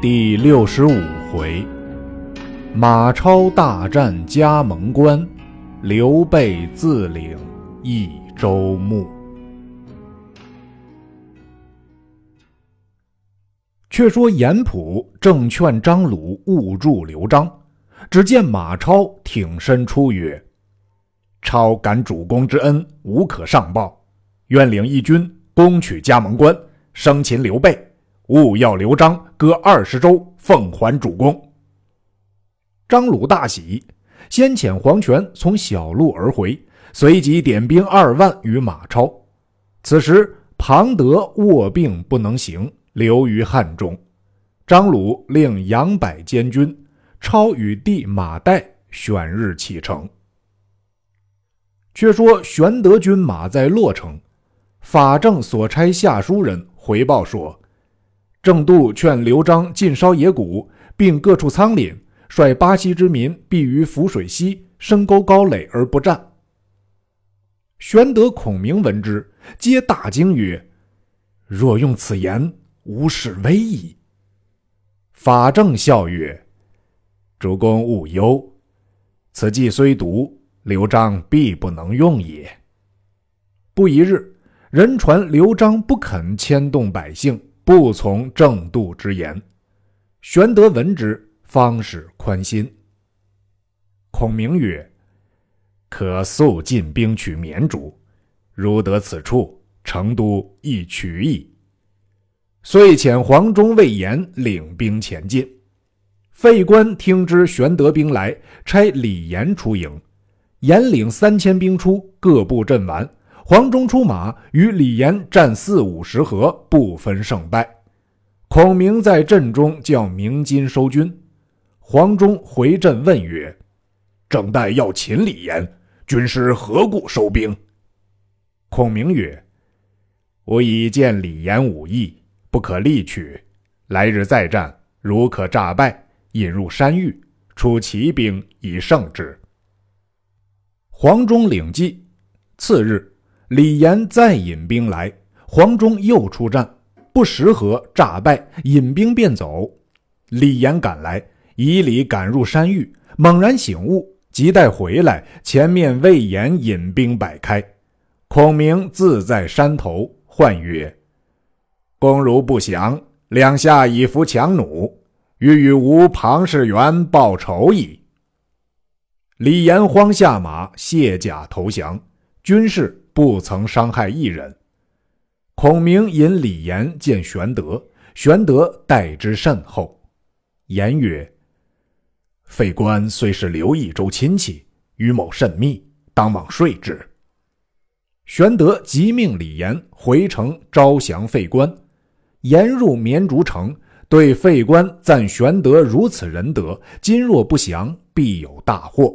第六十五回，马超大战加盟关，刘备自领益州牧。却说严普正劝张鲁勿助刘璋，只见马超挺身出曰：“超感主公之恩，无可上报，愿领一军攻取加盟关，生擒刘备。”勿要刘璋割二十州，奉还主公。张鲁大喜，先遣黄权从小路而回，随即点兵二万与马超。此时庞德卧病不能行，留于汉中。张鲁令杨柏监军，超与弟马岱选日启程。却说玄德军马在洛城，法正所差下书人回报说。郑度劝刘璋尽烧野谷，并各处仓廪，率巴西之民避于涪水溪，深沟高垒而不战。玄德、孔明闻之，皆大惊曰：“若用此言，无事危矣。”法正笑曰：“主公勿忧，此计虽毒，刘璋必不能用也。”不一日，人传刘璋不肯牵动百姓。不从正度之言，玄德闻之，方始宽心。孔明曰：“可速进兵取绵竹，如得此处，成都亦取矣。”遂遣黄忠、魏延领兵前进。费官听知玄德兵来，差李严出营。严领三千兵出，各部阵完。黄忠出马，与李严战四五十合，不分胜败。孔明在阵中叫鸣金收军。黄忠回阵问曰：“正待要擒李严，军师何故收兵？”孔明曰：“我已见李严武艺不可力取，来日再战，如可诈败，引入山域，出奇兵以胜之。”黄忠领计。次日。李严再引兵来，黄忠又出战，不十合诈败，引兵便走。李严赶来，以礼赶入山域，猛然醒悟，急待回来，前面魏延引兵摆开。孔明自在山头唤曰：“公如不降，两下以伏强弩，欲与吾庞士元报仇矣。”李严慌下马，卸甲投降，军士。不曾伤害一人。孔明引李严见玄德，玄德待之甚厚。言曰：“费官虽是刘益州亲戚，与某甚密，当往说之。”玄德即命李严回城招降费官。严入绵竹城，对费官赞玄德如此仁德，今若不降，必有大祸。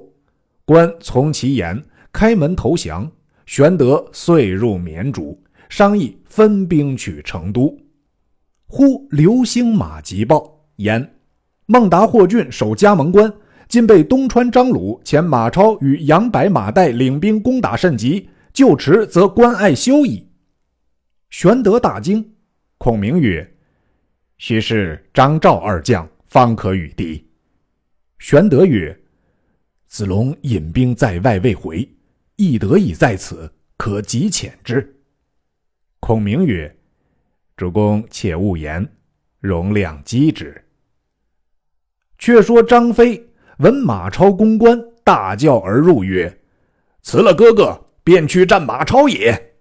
官从其言，开门投降。玄德遂入绵竹，商议分兵取成都。忽流星马急报言：孟达、霍峻守加盟关，今被东川张鲁遣马超与杨白、马岱领兵攻打甚急，就迟则关隘休矣。玄德大惊，孔明曰：“须是张赵二将，方可与敌。”玄德曰：“子龙引兵在外未回。”亦得以在此，可急遣之。孔明曰：“主公且勿言，容量机之。”却说张飞闻马超攻关，大叫而入曰：“辞了哥哥，便去战马超也。”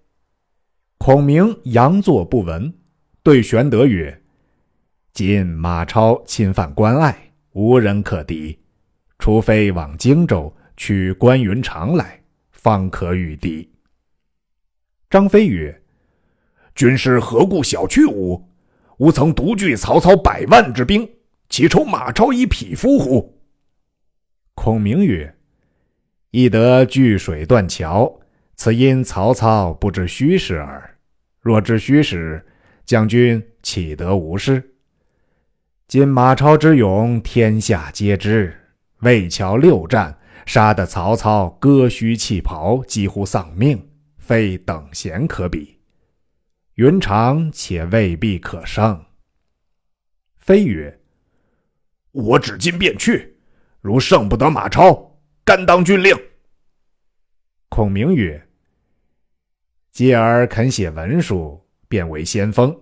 孔明佯作不闻，对玄德曰：“今马超侵犯关隘，无人可敌，除非往荆州取关云长来。”方可与敌。张飞曰：“军师何故小觑吾？吾曾独拒曹操百万之兵，岂愁马超以匹夫乎？”孔明曰：“亦得据水断桥，此因曹操不知虚实耳。若知虚实，将军岂得无失？今马超之勇，天下皆知。魏桥六战。”杀得曹操割须弃袍，几乎丧命，非等闲可比。云长且未必可胜。飞曰：“我只今便去。如胜不得马超，甘当军令。”孔明曰：“继儿肯写文书，便为先锋，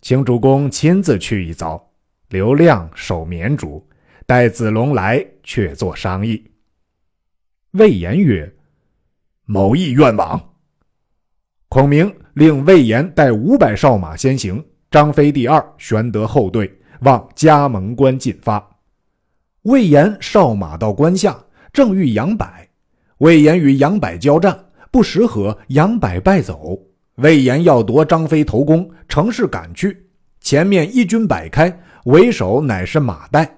请主公亲自去一遭。刘亮守绵竹，待子龙来，却作商议。”魏延曰：“某亦愿往。”孔明令魏延带五百哨马先行，张飞第二，玄德后队，往加盟关进发。魏延哨马到关下，正遇杨柏。魏延与杨柏交战，不识合，杨柏败走。魏延要夺张飞头功，乘势赶去，前面一军摆开，为首乃是马岱。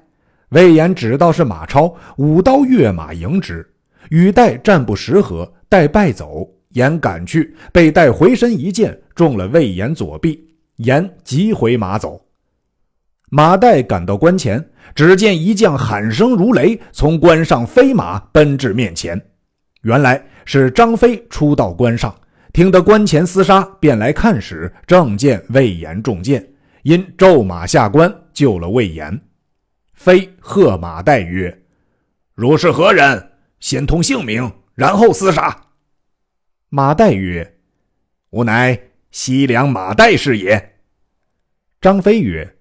魏延只道是马超，舞刀跃马迎之，与岱战不十合，岱败走。延赶去，被岱回身一箭中了魏延左臂，延急回马走。马岱赶到关前，只见一将喊声如雷，从关上飞马奔至面前。原来是张飞出到关上，听得关前厮杀，便来看时，正见魏延中箭，因骤马下关救了魏延。飞喝马岱曰：“汝是何人？先通姓名，然后厮杀。”马岱曰：“吾乃西凉马岱是也。”张飞曰：“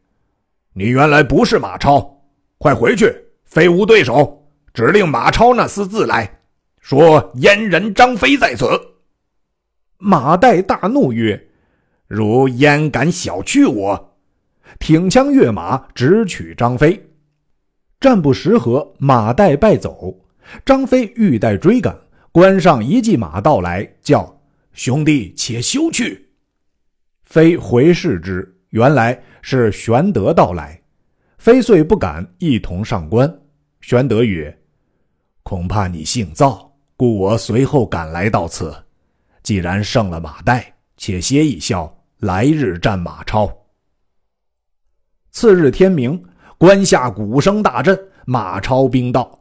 你原来不是马超，快回去，非无对手，指令马超那厮自来，说阉人张飞在此。”马岱大怒曰：“汝焉敢小觑我？”挺枪跃马，直取张飞。战不十合，马岱败走。张飞欲待追赶。关上一骑马到来，叫兄弟且休去。飞回视之，原来是玄德到来。飞遂不敢一同上关。玄德曰：“恐怕你姓赵，故我随后赶来到此。既然胜了马岱，且歇一宵，来日战马超。”次日天明，关下鼓声大震，马超兵到。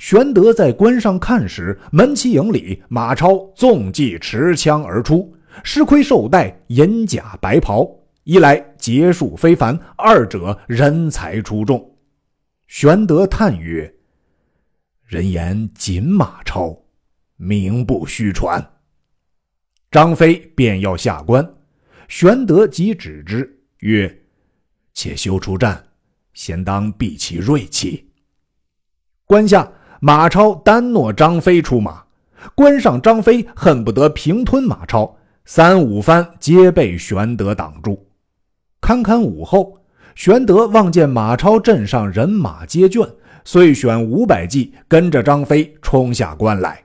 玄德在关上看时，门旗营里马超纵骑持枪而出，狮盔绶带，银甲白袍，一来结束非凡，二者人才出众。玄德叹曰：“人言锦马超，名不虚传。”张飞便要下关，玄德即止之，曰：“且休出战，先当避其锐气。”关下。马超单诺张飞出马，关上张飞恨不得平吞马超，三五番皆被玄德挡住。堪堪午后，玄德望见马超阵上人马皆倦，遂选五百骑跟着张飞冲下关来。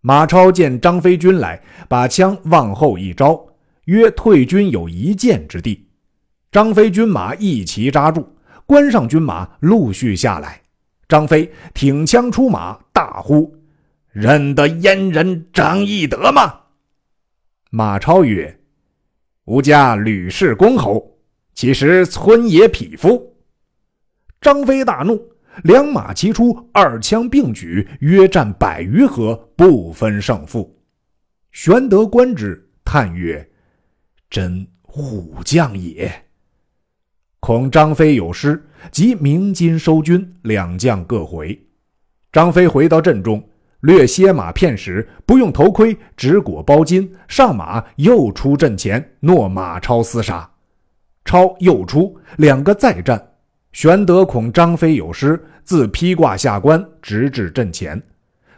马超见张飞军来，把枪往后一招，约退军有一箭之地。张飞军马一齐扎住，关上军马陆续下来。张飞挺枪出马，大呼：“认得阉人张翼德吗？”马超曰：“吾家吕氏公侯，其实村野匹夫。”张飞大怒，两马齐出，二枪并举，约战百余合，不分胜负。玄德观之，叹曰：“真虎将也。”恐张飞有失。即鸣金收军，两将各回。张飞回到阵中，略歇马片时，不用头盔，只裹包巾，上马又出阵前，诺马超厮杀。超又出，两个再战。玄德恐张飞有失，自披挂下关，直至阵前，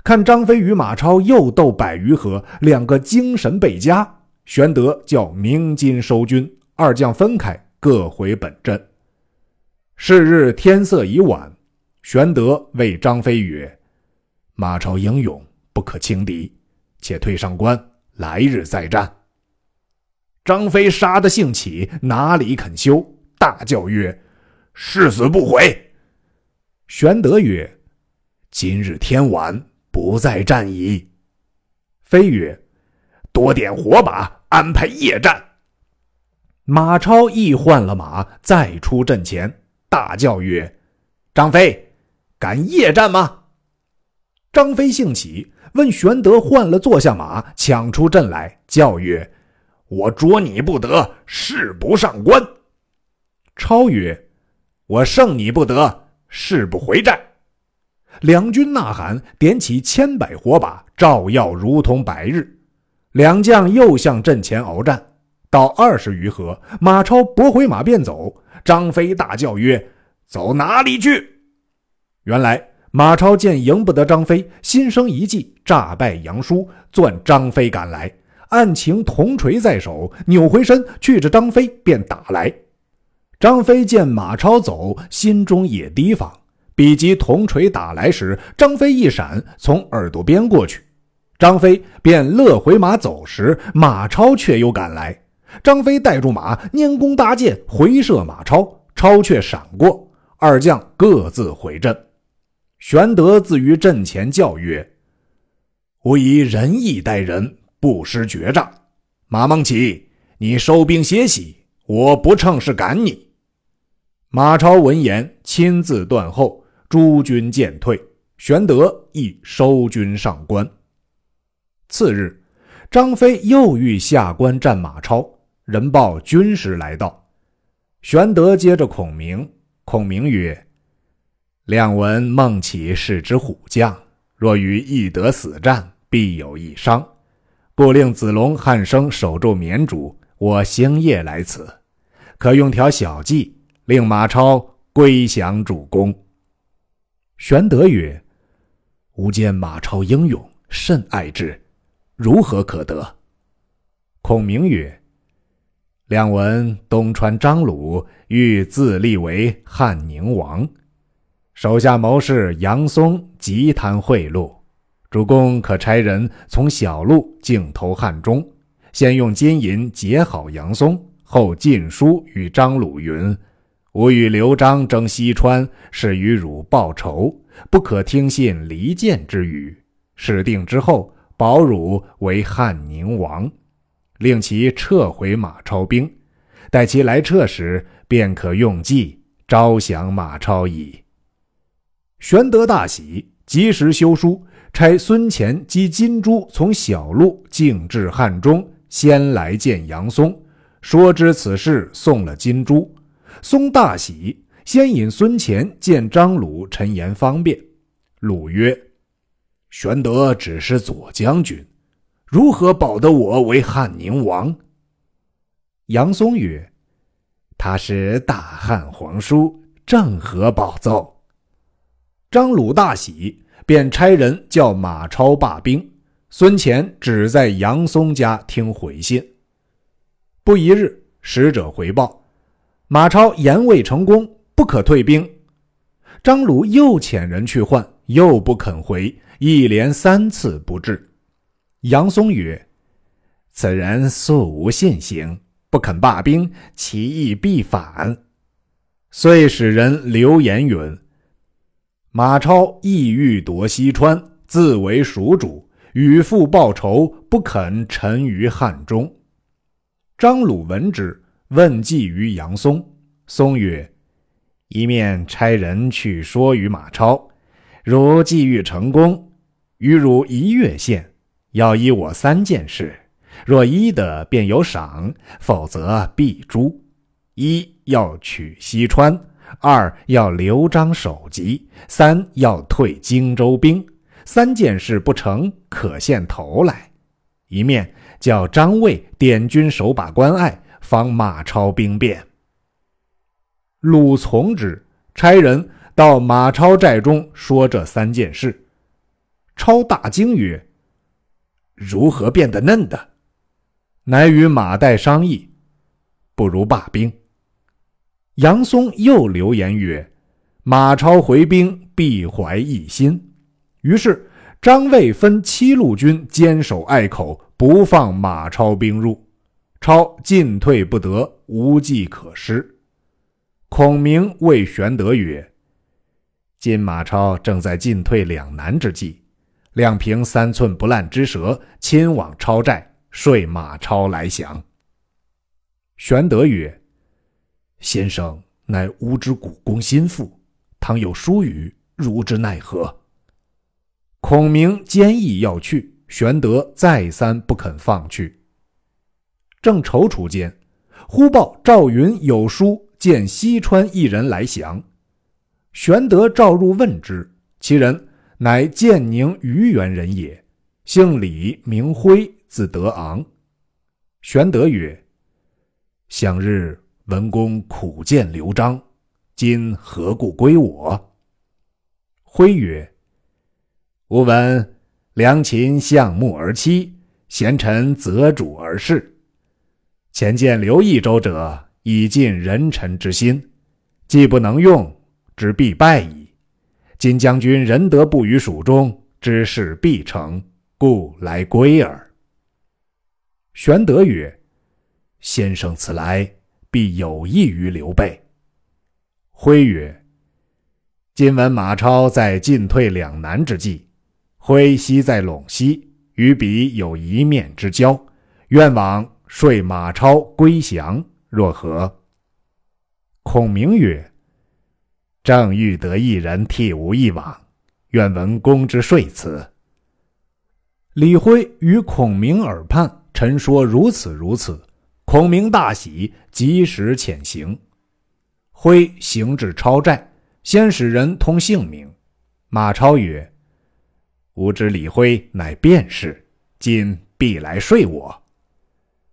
看张飞与马超又斗百余合，两个精神倍加。玄德叫鸣金收军，二将分开，各回本阵。是日天色已晚，玄德谓张飞曰：“马超英勇，不可轻敌，且退上关，来日再战。”张飞杀得兴起，哪里肯休？大叫曰：“誓死不悔！”玄德曰：“今日天晚，不再战矣。”飞曰：“多点火把，安排夜战。”马超亦换了马，再出阵前。大叫曰：“张飞，敢夜战吗？”张飞兴起，问玄德换了坐下马，抢出阵来，叫曰：“我捉你不得，誓不上关。”超曰：“我胜你不得，誓不回战。”两军呐喊，点起千百火把，照耀如同白日。两将又向阵前鏖战，到二十余合，马超拨回马便走。张飞大叫曰：“走哪里去？”原来马超见赢不得张飞，心生一计，诈败杨叔，钻张飞赶来。案情铜锤在手，扭回身去着张飞，便打来。张飞见马超走，心中也提防。比及铜锤打来时，张飞一闪，从耳朵边过去。张飞便勒回马走时，马超却又赶来。张飞带住马，拈弓搭箭，回射马超，超却闪过。二将各自回阵。玄德自于阵前叫曰：“吾以仁义待人，不失绝诈。马孟起，你收兵歇息，我不乘势赶你。”马超闻言，亲自断后。诸军渐退，玄德亦收军上关。次日，张飞又欲下关战马超，人报军师来到。玄德接着孔明，孔明曰：“亮闻孟起是之虎将，若与翼德死战，必有一伤，故令子龙、汉升守住绵竹，我星夜来此，可用条小计，令马超归降主公。”玄德曰：“吾见马超英勇，甚爱之，如何可得？”孔明曰：“亮闻东川张鲁欲自立为汉宁王，手下谋士杨松极贪贿赂，主公可差人从小路径投汉中，先用金银结好杨松，后进书与张鲁云。”吾与刘璋争西川，是与汝报仇，不可听信离间之语。事定之后，保汝为汉宁王，令其撤回马超兵，待其来撤时，便可用计招降马超矣。玄德大喜，及时修书，差孙乾及金珠从小路径至汉中，先来见杨松，说知此事，送了金珠。松大喜，先引孙乾见张鲁，陈言方便。鲁曰：“玄德只是左将军，如何保得我为汉宁王？”杨松曰：“他是大汉皇叔，正合保奏。”张鲁大喜，便差人叫马超罢兵。孙乾只在杨松家听回信。不一日，使者回报。马超言未成功，不可退兵。张鲁又遣人去唤，又不肯回，一连三次不至。杨松曰：“此人素无信行，不肯罢兵，其意必反。”遂使人留言允。马超意欲夺西川，自为蜀主，与父报仇，不肯臣于汉中。张鲁闻之。问计于杨松，松曰：“一面差人去说与马超，如计欲成功，与汝一月限，要依我三件事。若依的，便有赏；否则必诛。一要取西川，二要刘璋首级，三要退荆州兵。三件事不成，可献头来。一面叫张卫点军守把关隘。”防马超兵变，鲁从之，差人到马超寨中说这三件事。超大惊曰：“如何变得嫩的？”乃与马岱商议，不如罢兵。杨松又留言曰：“马超回兵，必怀异心。”于是张卫分七路军坚守隘口，不放马超兵入。超进退不得，无计可施。孔明谓玄德曰：“今马超正在进退两难之际，亮凭三寸不烂之舌，亲往超寨，睡马超来降。”玄德曰：“先生乃吾之股肱心腹，倘有疏虞，如之奈何？”孔明坚毅要去，玄德再三不肯放去。正踌躇间，忽报赵云有书见西川一人来降，玄德召入问之，其人乃建宁虞原人也，姓李，名辉，字德昂。玄德曰：“向日文公苦见刘璋，今何故归我？”辉曰：“吾闻良禽向木而栖，贤臣择主而事。前见刘益州者。”以尽人臣之心，既不能用，之必败矣。今将军仁德不于蜀中，之事必成，故来归耳。玄德曰：“先生此来，必有益于刘备。”辉曰：“今闻马超在进退两难之际，辉昔在陇西，与彼有一面之交，愿往说马超归降。”若何？孔明曰：“正欲得一人替吾一往，愿闻公之说辞。”李辉与孔明耳畔陈说如此如此，孔明大喜，及时遣行。辉行至超寨，先使人通姓名。马超曰：“吾知李辉乃便士，今必来说我。”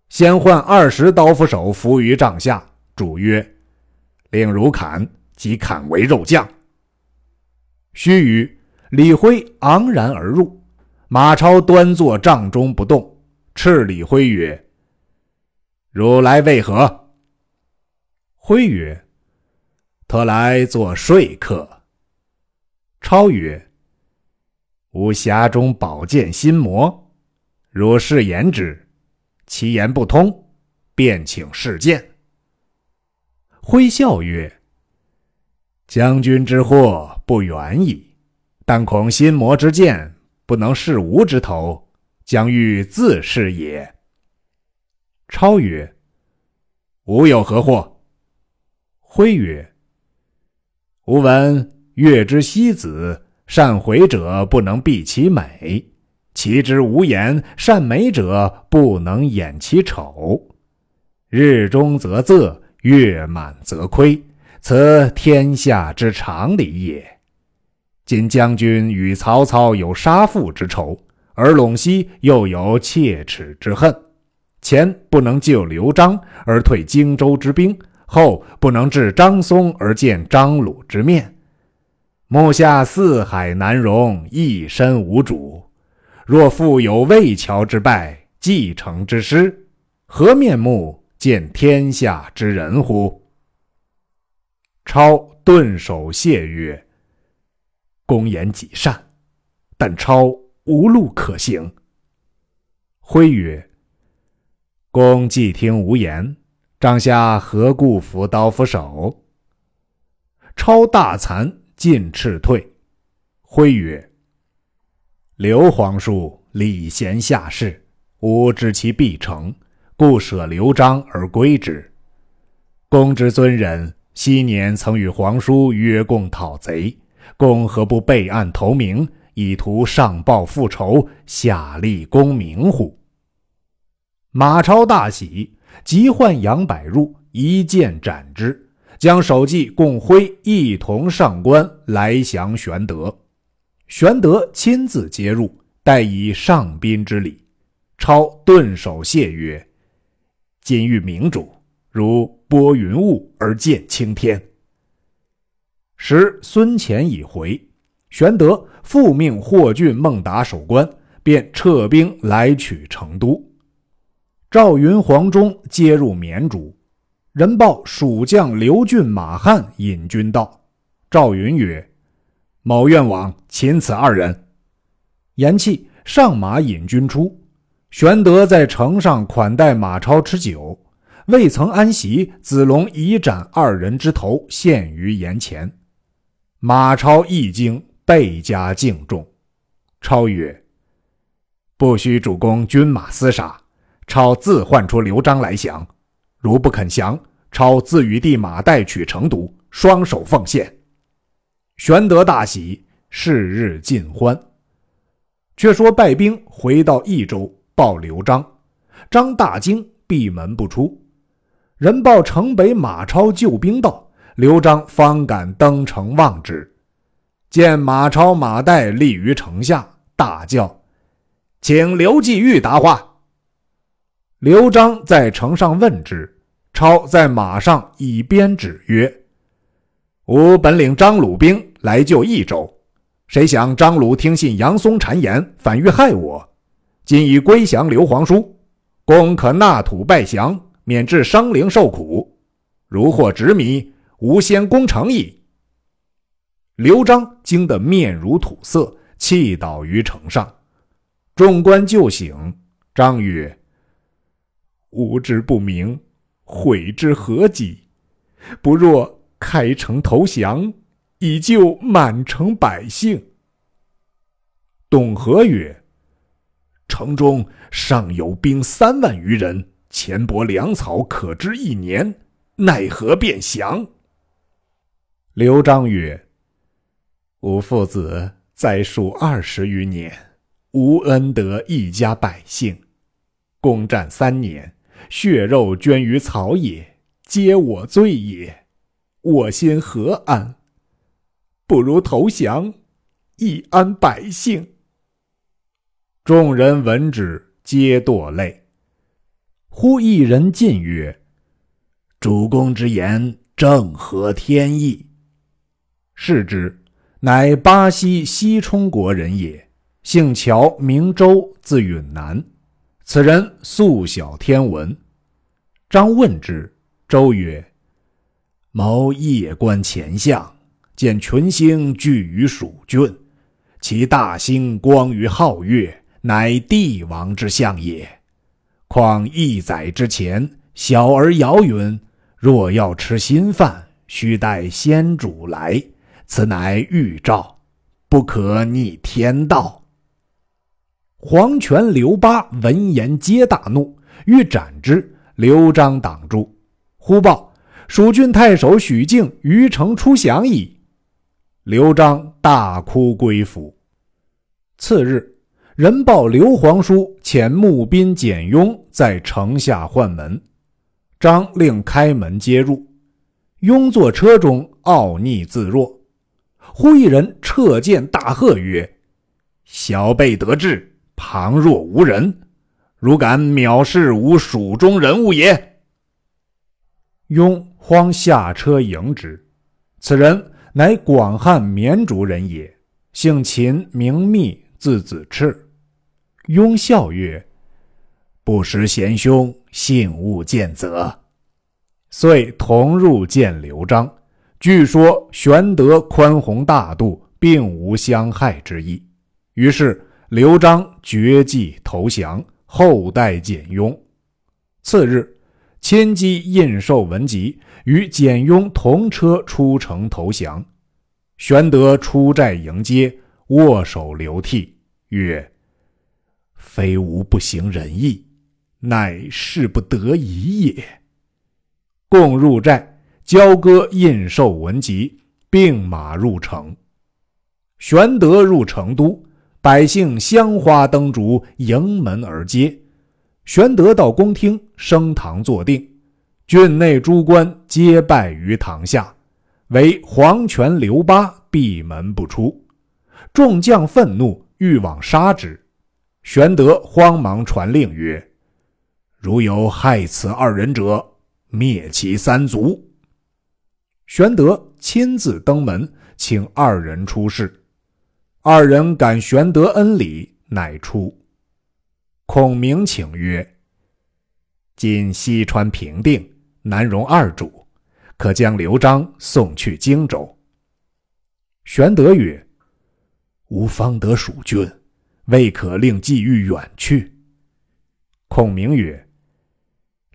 先唤二十刀斧手伏于帐下，主曰：“令汝砍，即砍为肉酱。”须臾，李辉昂然而入，马超端坐帐中不动，斥李辉曰：“汝来为何？”辉曰：“特来做说客。”超曰：“吾匣中宝剑心魔，汝试言之。”其言不通，便请示见。辉笑曰：“将军之祸不远矣，但恐心魔之剑不能试吾之头，将欲自试也。”超曰：“吾有何祸？”辉曰：“吾闻月之西子，善回者不能避其美。”其之无言，善美者不能掩其丑。日中则仄，月满则亏，此天下之常理也。今将军与曹操有杀父之仇，而陇西又有切齿之恨。前不能救刘璋而退荆州之兵，后不能治张松而见张鲁之面。目下四海难容，一身无主。若复有魏桥之败，继承之师，何面目见天下之人乎？超顿首谢曰：“公言极善，但超无路可行。”辉曰：“公既听无言，帐下何故扶刀斧手？”超大惭，进斥退。辉曰：刘皇叔礼贤下士，吾知其必成，故舍刘璋而归之。公之尊人，昔年曾与皇叔约共讨贼，共何不备案投明，以图上报复仇，下立功名乎？马超大喜，即唤杨百入，一剑斩之，将首级共挥一同上官来降玄德。玄德亲自接入，待以上宾之礼。超顿首谢曰：“今遇明主，如拨云雾而见青天。”时孙乾已回，玄德复命霍峻、孟达守关，便撤兵来取成都。赵云、黄忠接入绵竹，人报蜀将刘俊、马汉引军到。赵云曰：某愿往擒此二人。言讫，上马引军出。玄德在城上款待马超吃酒，未曾安席，子龙已斩二人之头，献于颜前。马超一惊，倍加敬重。超曰：“不须主公军马厮杀，超自唤出刘璋来降。如不肯降，超自与弟马岱取成都，双手奉献。”玄德大喜，是日尽欢。却说败兵回到益州，报刘璋。张大惊，闭门不出。人报城北马超救兵到，刘璋方敢登城望之，见马超、马岱立于城下，大叫：“请刘季玉答话。”刘璋在城上问之，超在马上以鞭指曰：“吾本领张鲁兵来救益州，谁想张鲁听信杨松谗言，反欲害我。今已归降刘皇叔，公可纳土拜降。”免致生灵受苦，如获执迷，无先攻城矣。刘璋惊得面如土色，气倒于城上。众官救醒，张曰：“吾之不明，悔之何及？不若开城投降，以救满城百姓。”董和曰：“城中尚有兵三万余人。”钱帛粮草可知一年，奈何便降？刘璋曰：“吾父子在蜀二十余年，无恩得一家百姓，攻战三年，血肉捐于草野，皆我罪也。我心何安？不如投降，以安百姓。”众人闻之，皆堕泪。忽一人进曰：“主公之言正合天意。”是之，乃巴西西充国人也，姓乔，名周，字允南。此人素晓天文。张问之，周曰：“某夜观前相，见群星聚于蜀郡，其大星光于皓月，乃帝王之相也。”况一载之前，小儿遥允，若要吃新饭，须待先主来。此乃预兆，不可逆天道。黄权、刘巴闻言皆大怒，欲斩之。刘璋挡住。忽报蜀郡太守许靖于城出降矣。刘璋大哭归府。次日。人报刘皇叔遣募兵简雍在城下唤门，张令开门接入。雍坐车中傲睨自若。忽一人掣剑大喝曰：“小辈得志，旁若无人，如敢藐视吾蜀中人物也！”雍慌下车迎之。此人乃广汉绵竹人也，姓秦，名密，字子赤。雍笑曰：“不识贤兄，幸勿见责。”遂同入见刘璋。据说玄德宽宏大度，并无相害之意。于是刘璋绝迹投降，后代简雍。次日，千机印绶文集，与简雍同车出城投降。玄德出寨迎接，握手流涕，曰：非吾不行仁义，乃事不得已也。共入寨，交割印绶文集，并马入城。玄德入成都，百姓香花灯烛，迎门而接。玄德到宫厅，升堂坐定，郡内诸官皆拜于堂下，唯黄权、刘巴闭门不出。众将愤怒，欲往杀之。玄德慌忙传令曰：“如有害此二人者，灭其三族。”玄德亲自登门，请二人出示。二人感玄德恩礼，乃出。孔明请曰：“今西川平定，难容二主，可将刘璋送去荆州。”玄德曰：“吾方得蜀郡。”未可令季玉远去。孔明曰：“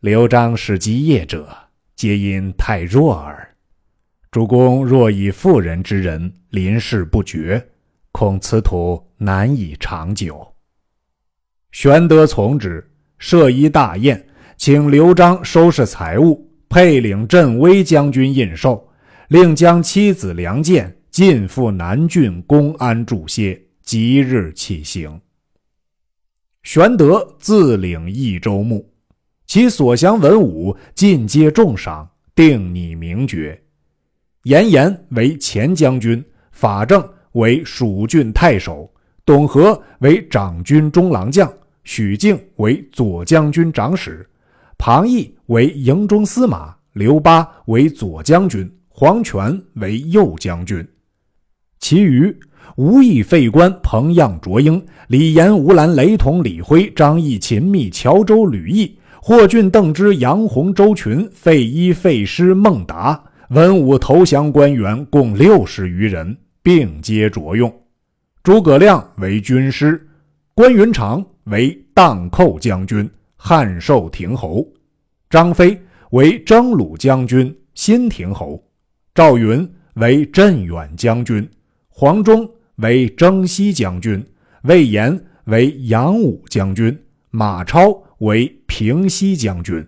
刘璋使基业者，皆因太弱耳。主公若以妇人之仁，临事不决，恐此土难以长久。”玄德从之，设一大宴，请刘璋收拾财物，配领镇威将军印绶，令将妻子良贱尽赴南郡公安住歇。即日起行。玄德自领益州牧，其所降文武尽皆重赏，定拟名爵。严颜为前将军，法正为蜀郡太守，董和为长军中郎将，许靖为左将军长史，庞毅为营中司马，刘巴为左将军，黄权为右将军。其余吴懿、费官、彭样、卓英、李严、吴兰、雷同、李辉、张毅、秦密、乔州、吕毅。霍峻、邓芝、杨洪、周群、费祎、费师、孟达，文武投降官员共六十余人，并皆着用。诸葛亮为军师，关云长为荡寇将军、汉寿亭侯，张飞为征虏将军、新亭侯，赵云为镇远将军，黄忠为征西将军，魏延为扬武将军，马超。为平西将军，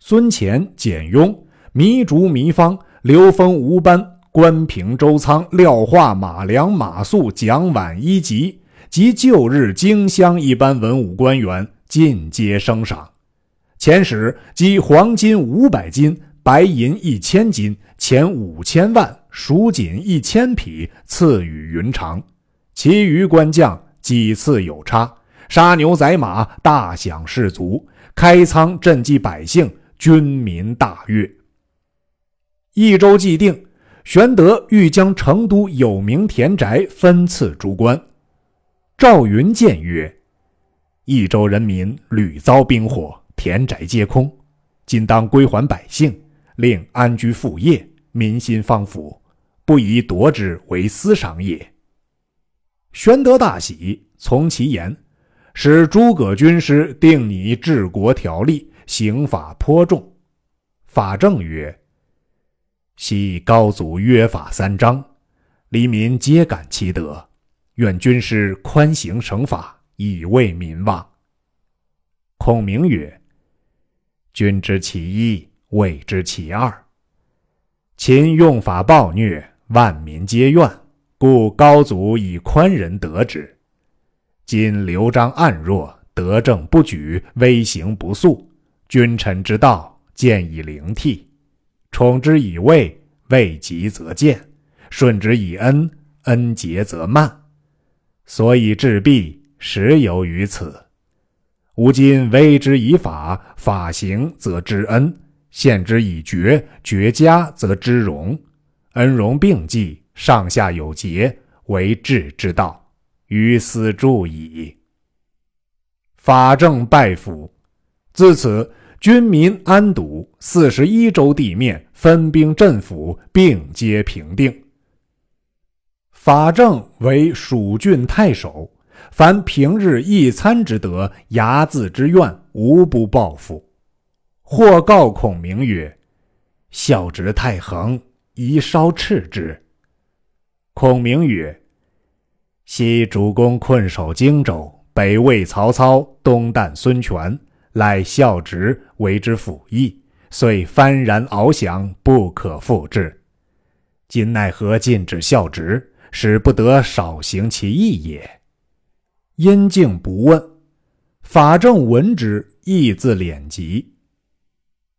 孙乾、简雍、糜竺、糜芳、刘封、吴班、关平、周仓、廖化、马良、马谡、蒋琬、伊吉及旧日荆襄一般文武官员尽皆升赏，遣使积黄金五百斤、白银一千斤、钱五千万、蜀锦一千匹赐予云长，其余官将几次有差。杀牛宰马，大享士卒，开仓赈济百姓，军民大悦。益州既定，玄德欲将成都有名田宅分赐诸官。赵云谏曰：“益州人民屡遭兵火，田宅皆空，今当归还百姓，令安居副业，民心方服，不宜夺之为私赏也。”玄德大喜，从其言。使诸葛军师定拟治国条例，刑法颇重。法正曰：“昔高祖约法三章，黎民皆感其德。愿军师宽刑省法，以慰民望。”孔明曰：“君知其一，未知其二。秦用法暴虐，万民皆怨，故高祖以宽仁得之。”今刘璋暗弱，德政不举，威刑不肃，君臣之道见以灵替。宠之以位，位极则贱；顺之以恩，恩节则慢。所以治弊，实由于此。吾今威之以法，法行则知恩；限之以爵，爵加则知荣。恩荣并济，上下有节，为治之道。于斯助矣。法正拜服，自此军民安堵，四十一州地面分兵镇抚，并皆平定。法正为蜀郡太守，凡平日一餐之德、睚眦之怨，无不报复。或告孔明曰：“孝直太横，宜稍斥之。”孔明曰。昔主公困守荆州，北魏曹操，东旦孙权，赖孝直为之辅翼，遂幡然翱翔，不可复制。今奈何禁止孝直，使不得少行其义也？殷敬不问。法正闻之，亦自敛疾。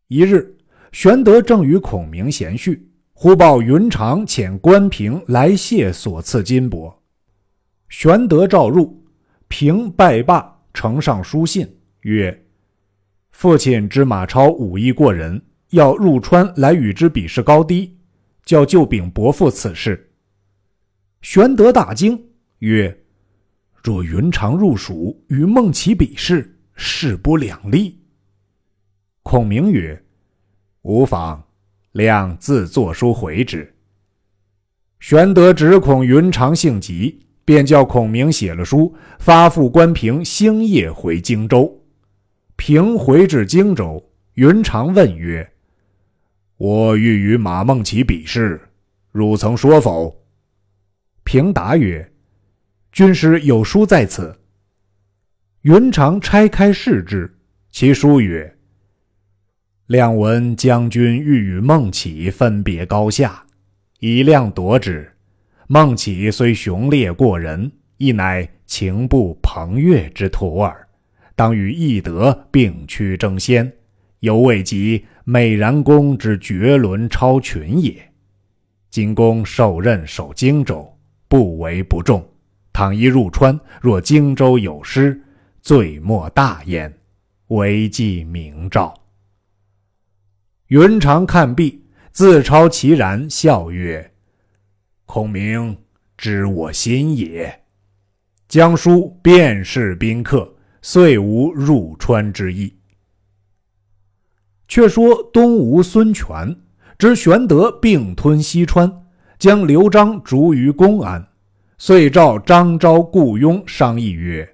一日，玄德正与孔明闲叙，忽报云长遣关平来谢所赐金帛。玄德召入，平拜罢，呈上书信，曰：“父亲知马超武艺过人，要入川来与之比试高低，叫就禀伯父此事。”玄德大惊，曰：“若云长入蜀与孟起比试，势不两立。”孔明曰：“无妨，亮自作书回之。”玄德只恐云长性急。便叫孔明写了书，发付关平，星夜回荆州。平回至荆州，云长问曰：“我欲与马孟起比试，汝曾说否？”平答曰：“军师有书在此。”云长拆开视之，其书曰：“亮闻将军欲与孟起分别高下，以亮夺之。”孟起虽雄烈过人，亦乃情不彭越之徒耳。当与翼德并驱争先，犹未及美髯公之绝伦超群也。今公受任守荆州，不为不重。倘一入川，若荆州有失，罪莫大焉，唯记明诏。云长看毕，自超其然，笑曰：“孔明知我心也。”将书便是宾客，遂无入川之意。却说东吴孙权知玄德并吞西川，将刘璋逐于公安，遂召张昭、顾雍商议曰：“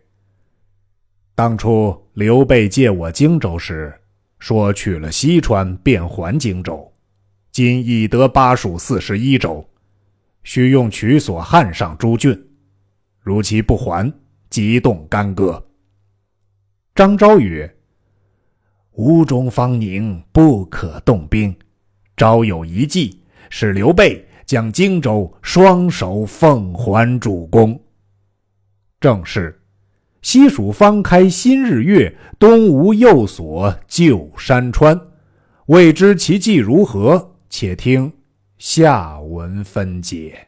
当初刘备借我荆州时，说取了西川便还荆州，今已得巴蜀四十一州，须用取所汉上诸郡。”如其不还，即动干戈。张昭曰：“吴中方宁，不可动兵。昭有一计，使刘备将荆州双手奉还主公。正是：西蜀方开新日月，东吴又锁旧山川。未知其计如何？且听下文分解。